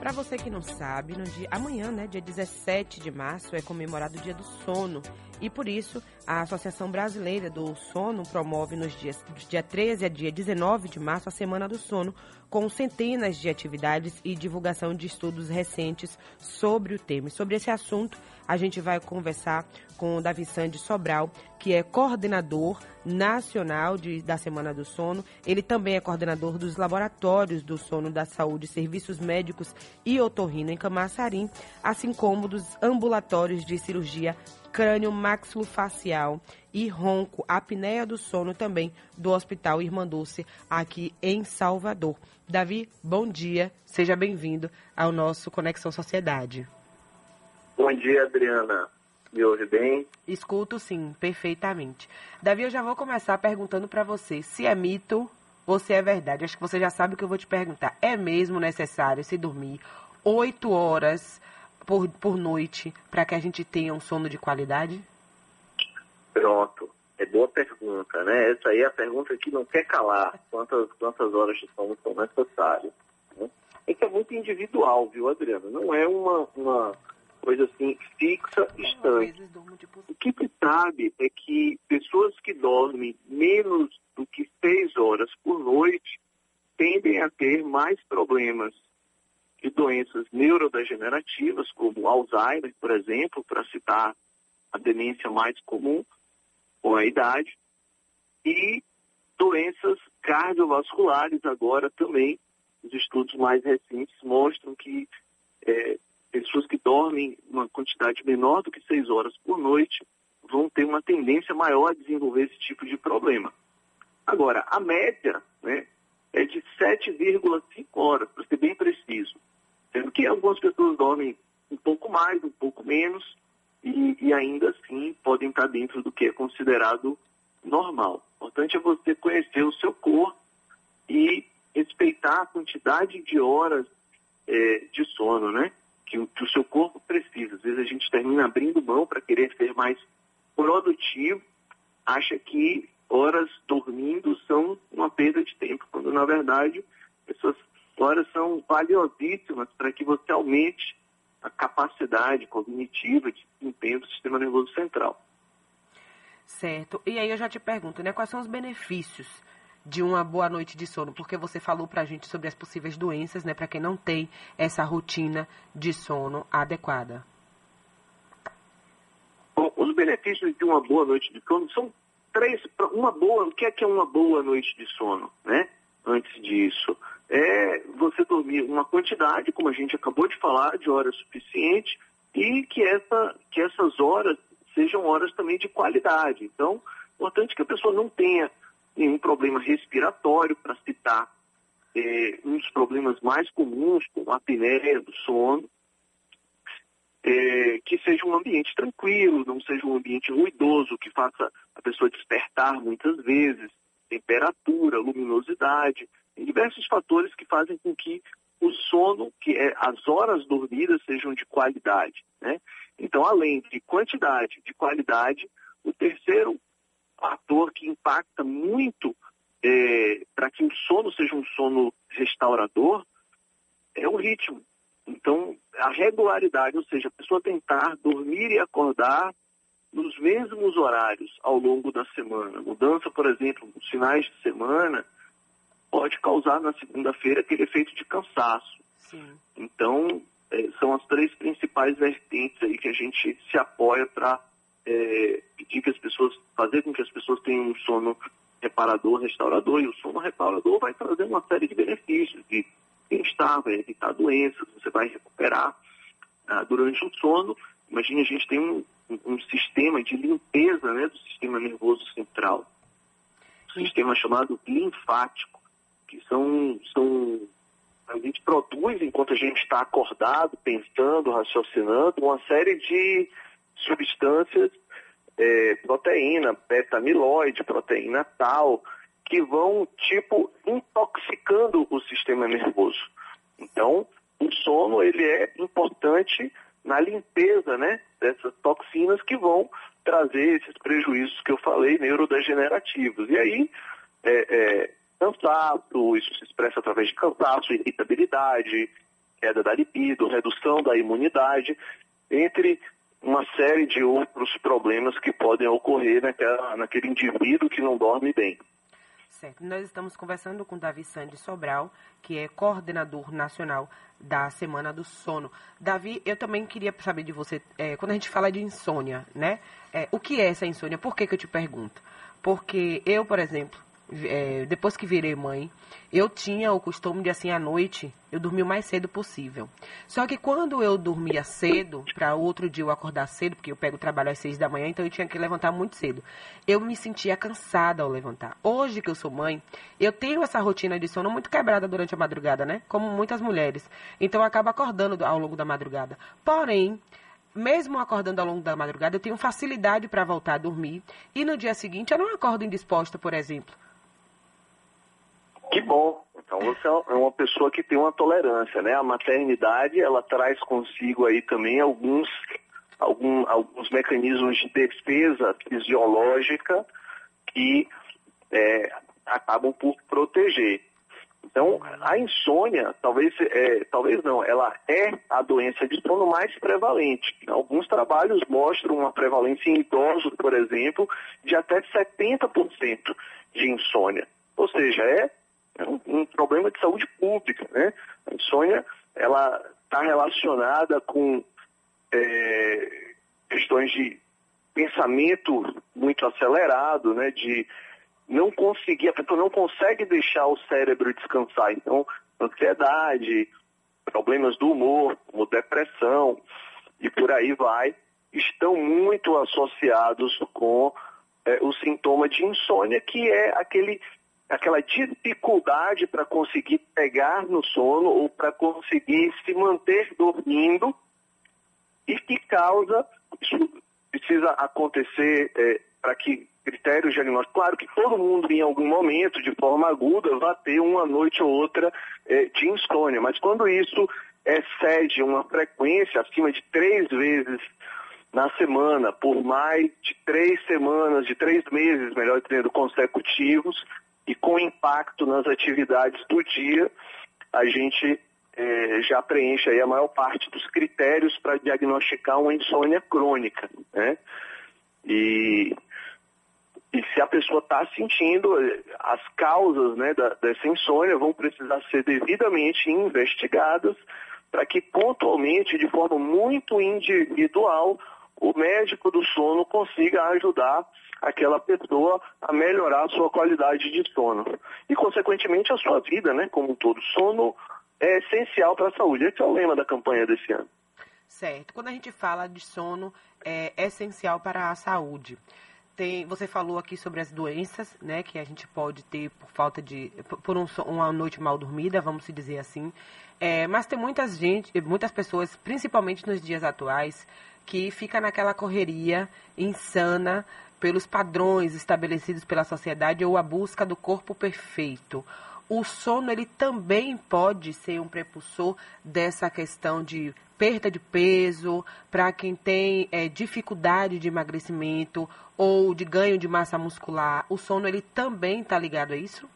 Para você que não sabe, no dia amanhã, né, dia 17 de março, é comemorado o Dia do Sono. E por isso, a Associação Brasileira do Sono promove nos dias dia 13 a dia 19 de março a Semana do Sono, com centenas de atividades e divulgação de estudos recentes sobre o tema. E sobre esse assunto, a gente vai conversar com o Davi Sandi Sobral, que é coordenador nacional de, da Semana do Sono. Ele também é coordenador dos laboratórios do sono da saúde, serviços médicos e otorrino em Camaçarim, assim como dos ambulatórios de cirurgia crânio maxilofacial e ronco, apneia do sono também do Hospital Irmã Dulce, aqui em Salvador. Davi, bom dia, seja bem-vindo ao nosso Conexão Sociedade. Bom dia, Adriana. Me ouve bem? Escuto sim, perfeitamente. Davi, eu já vou começar perguntando para você se é mito ou se é verdade. Acho que você já sabe o que eu vou te perguntar. É mesmo necessário se dormir oito horas por, por noite para que a gente tenha um sono de qualidade? Pronto. É boa pergunta, né? Essa aí é a pergunta que não quer calar. Quantas, quantas horas de sono são necessárias? Né? É que é muito individual, viu, Adriana? Não é uma, uma coisa assim fixa, distante. O que se sabe é que pessoas que dormem menos do que seis horas por noite tendem a ter mais problemas de doenças neurodegenerativas, como Alzheimer, por exemplo, para citar a demência mais comum com a idade, e doenças cardiovasculares agora também. Os estudos mais recentes mostram que é, pessoas que dormem uma quantidade menor do que seis horas por noite vão ter uma tendência maior a desenvolver esse tipo de problema. Agora, a média né, é de 7,5 horas, para ser bem preciso. Algumas pessoas dormem um pouco mais, um pouco menos, e, e ainda assim podem estar dentro do que é considerado normal. O importante é você conhecer o seu corpo e respeitar a quantidade de horas é, de sono, né? que que o seu corpo precisa. Às vezes a gente termina abrindo mão para querer ser mais produtivo, acha que horas dormindo são uma perda de tempo, quando na verdade horas são valiosíssimas para que você aumente a capacidade cognitiva de desempenho do sistema nervoso central. Certo. E aí eu já te pergunto, né, quais são os benefícios de uma boa noite de sono, porque você falou para a gente sobre as possíveis doenças, né, para quem não tem essa rotina de sono adequada. Bom, os benefícios de uma boa noite de sono são três. Uma boa, o que é que é uma boa noite de sono, né? Antes disso, é você dormir uma quantidade, como a gente acabou de falar, de horas suficiente e que, essa, que essas horas sejam horas também de qualidade. Então, importante que a pessoa não tenha nenhum problema respiratório, para citar é, um dos problemas mais comuns, como a apneia do sono, é, que seja um ambiente tranquilo, não seja um ambiente ruidoso, que faça a pessoa despertar muitas vezes, temperatura, luminosidade, tem diversos fatores que fazem com que o sono, que é as horas dormidas, sejam de qualidade. Né? Então, além de quantidade, de qualidade, o terceiro fator que impacta muito é, para que o sono seja um sono restaurador é o ritmo. Então, a regularidade, ou seja, a pessoa tentar dormir e acordar nos mesmos horários ao longo da semana. Mudança, por exemplo, nos finais de semana, pode causar na segunda-feira aquele efeito de cansaço. Sim. Então, é, são as três principais vertentes aí que a gente se apoia para é, pedir que as pessoas, fazer com que as pessoas tenham um sono reparador, restaurador, e o sono reparador vai trazer uma série de benefícios, de bem-estar, vai evitar doenças, você vai recuperar ah, durante o sono. Imagine, a gente tem um, um, sistema de limpeza né, do sistema nervoso central, um sistema chamado linfático, que são, são a gente produz enquanto a gente está acordado, pensando, raciocinando, uma série de substâncias, é, proteína, beta-amiloide, proteína tal, que vão, tipo, intoxicando o sistema nervoso. Então, o sono, ele é importante na limpeza, né, dessas toxinas que vão trazer esses prejuízos que eu falei, neurodegenerativos. E aí, é, é, cansaço, isso se expressa através de cansaço, irritabilidade, queda da libido, redução da imunidade, entre uma série de outros problemas que podem ocorrer naquela, naquele indivíduo que não dorme bem. Certo. Nós estamos conversando com Davi Sandy Sobral, que é coordenador nacional da Semana do Sono. Davi, eu também queria saber de você, é, quando a gente fala de insônia, né? É, o que é essa insônia? Por que, que eu te pergunto? Porque eu, por exemplo, é, depois que virei mãe, eu tinha o costume de, assim, à noite, eu dormir o mais cedo possível. Só que quando eu dormia cedo, para outro dia eu acordar cedo, porque eu pego o trabalho às seis da manhã, então eu tinha que levantar muito cedo. Eu me sentia cansada ao levantar. Hoje que eu sou mãe, eu tenho essa rotina de sono muito quebrada durante a madrugada, né? Como muitas mulheres. Então eu acabo acordando ao longo da madrugada. Porém, mesmo acordando ao longo da madrugada, eu tenho facilidade para voltar a dormir. E no dia seguinte eu não acordo indisposta, por exemplo. Bom. Então você é uma pessoa que tem uma tolerância, né? A maternidade ela traz consigo aí também alguns algum, alguns mecanismos de defesa fisiológica que é, acabam por proteger. Então, a insônia, talvez, é, talvez não, ela é a doença de sono mais prevalente. Alguns trabalhos mostram uma prevalência em idosos, por exemplo, de até 70% de insônia. Ou seja, é é problema de saúde pública, né? A insônia, ela está relacionada com é, questões de pensamento muito acelerado, né? De não conseguir, a pessoa não consegue deixar o cérebro descansar. Então, ansiedade, problemas do humor, como depressão e por aí vai, estão muito associados com é, o sintoma de insônia, que é aquele aquela dificuldade para conseguir pegar no sono ou para conseguir se manter dormindo e que causa, isso precisa acontecer é, para que critérios diagnósticos, claro que todo mundo em algum momento, de forma aguda, vai ter uma noite ou outra é, de insônia, mas quando isso excede uma frequência acima de três vezes na semana, por mais de três semanas, de três meses, melhor dizendo, consecutivos, e com impacto nas atividades do dia, a gente é, já preenche a maior parte dos critérios para diagnosticar uma insônia crônica, né? E, e se a pessoa está sentindo, as causas né, da, dessa insônia vão precisar ser devidamente investigadas para que pontualmente, de forma muito individual, o médico do sono consiga ajudar aquela pessoa a melhorar a sua qualidade de sono. E, consequentemente, a sua vida, né, como um todo. Sono é essencial para a saúde. Esse é o lema da campanha desse ano. Certo. Quando a gente fala de sono, é essencial para a saúde. Tem, você falou aqui sobre as doenças, né, que a gente pode ter por falta de, por um, uma noite mal dormida, vamos dizer assim. É, mas tem muitas gente, muitas pessoas, principalmente nos dias atuais, que fica naquela correria insana pelos padrões estabelecidos pela sociedade ou a busca do corpo perfeito. O sono ele também pode ser um prepulsor dessa questão de perda de peso para quem tem é, dificuldade de emagrecimento ou de ganho de massa muscular. O sono ele também está ligado a isso?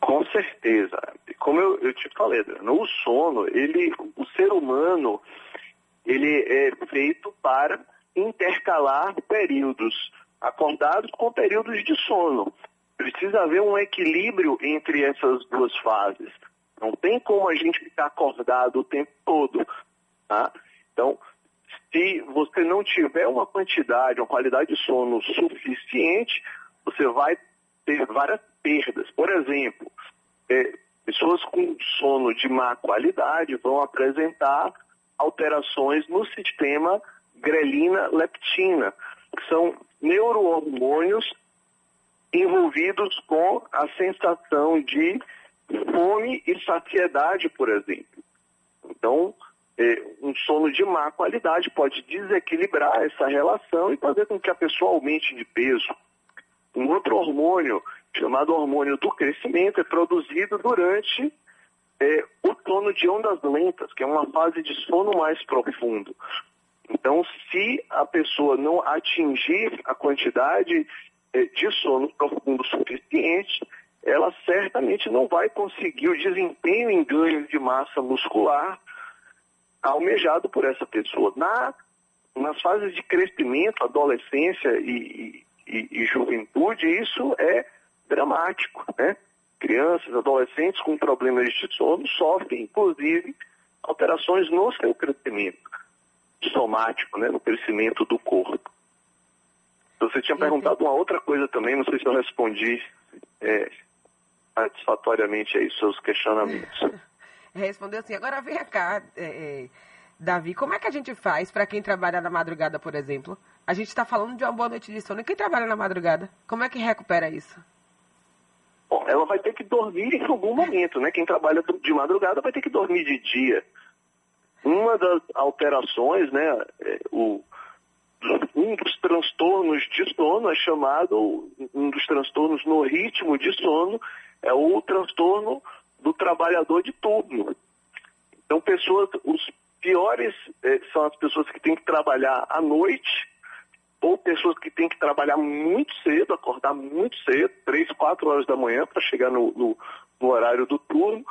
Com certeza. Como eu, eu te falei, o sono, ele, o ser humano, ele é feito para intercalar períodos acordados com períodos de sono. Precisa haver um equilíbrio entre essas duas fases. Não tem como a gente ficar acordado o tempo todo. Tá? Então, se você não tiver uma quantidade, uma qualidade de sono suficiente, você vai ter várias perdas. Por exemplo, é, pessoas com sono de má qualidade vão apresentar alterações no sistema grelina, leptina, que são neurohormônios envolvidos com a sensação de fome e saciedade, por exemplo. Então, é, um sono de má qualidade pode desequilibrar essa relação e fazer com que a pessoa aumente de peso. Um outro hormônio, chamado hormônio do crescimento, é produzido durante é, o sono de ondas lentas, que é uma fase de sono mais profundo. Então, se a pessoa não atingir a quantidade eh, de sono profundo suficiente, ela certamente não vai conseguir o desempenho em ganho de massa muscular almejado por essa pessoa. Na, nas fases de crescimento, adolescência e, e, e juventude, isso é dramático, né? Crianças, adolescentes com problemas de sono sofrem, inclusive, alterações no seu crescimento somático, né, no crescimento do corpo. Você tinha perguntado uma outra coisa também, não sei se eu respondi é, satisfatoriamente aí seus questionamentos. Respondeu assim, agora vem cá, é, é, Davi, como é que a gente faz para quem trabalha na madrugada, por exemplo? A gente está falando de uma boa noite de sono. E quem trabalha na madrugada, como é que recupera isso? Bom, ela vai ter que dormir em algum momento, né? Quem trabalha de madrugada vai ter que dormir de dia. Uma das alterações, né, é, o, um dos transtornos de sono é chamado, um dos transtornos no ritmo de sono, é o transtorno do trabalhador de turno. Então, pessoas, os piores eh, são as pessoas que têm que trabalhar à noite, ou pessoas que têm que trabalhar muito cedo, acordar muito cedo, três, quatro horas da manhã para chegar no, no, no, horário do turno.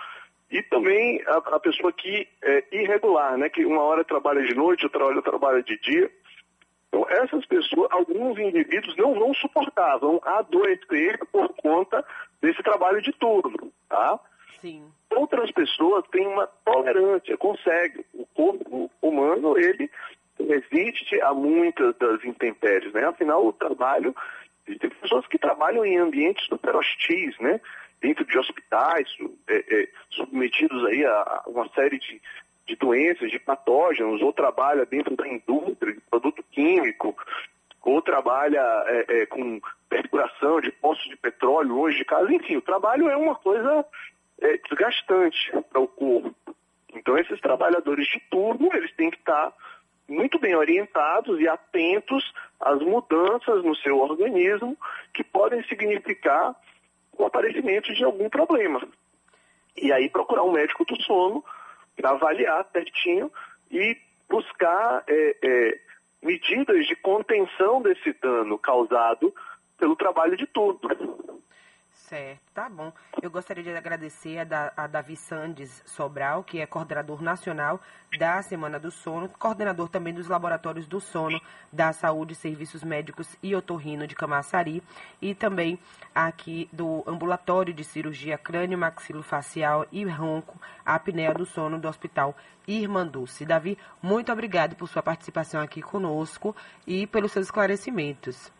E também a, a pessoa que é irregular, né? Que uma hora trabalha de noite, outra hora trabalha de dia. Então, essas pessoas, alguns indivíduos não vão suportar, vão adoecer por conta desse trabalho de turno, tá? Sim. Outras pessoas têm uma tolerância, conseguem. O corpo humano, ele resiste a muitas das intempéries, né? Afinal, o trabalho, tem pessoas que trabalham em ambientes super hostis, né? Dentro de hospitais, é, é, submetidos aí a uma série de de doenças, de patógenos, ou trabalha dentro da indústria de produto químico, ou trabalha é, é, com perfuração de poços de petróleo hoje de casa. Enfim, o trabalho é uma coisa é, desgastante para o corpo. Então, esses trabalhadores de turno, eles têm que estar muito bem orientados e atentos às mudanças no seu organismo que podem significar o aparecimento de algum problema. E aí procurar um médico do sono avaliar certinho e buscar é, é, medidas de contenção desse dano causado pelo trabalho de turno. Certo, tá bom. Eu gostaria de agradecer a, da, a Davi Sandes Sobral, que é coordenador nacional da Semana do Sono, coordenador também dos Laboratórios do Sono da Saúde, Serviços Médicos e Otorrino de Camaçari, e também aqui do Ambulatório de Cirurgia Crânio Maxilofacial e Ronco, apneia do sono do Hospital Irmanduce. Davi, muito obrigado por sua participação aqui conosco e pelos seus esclarecimentos.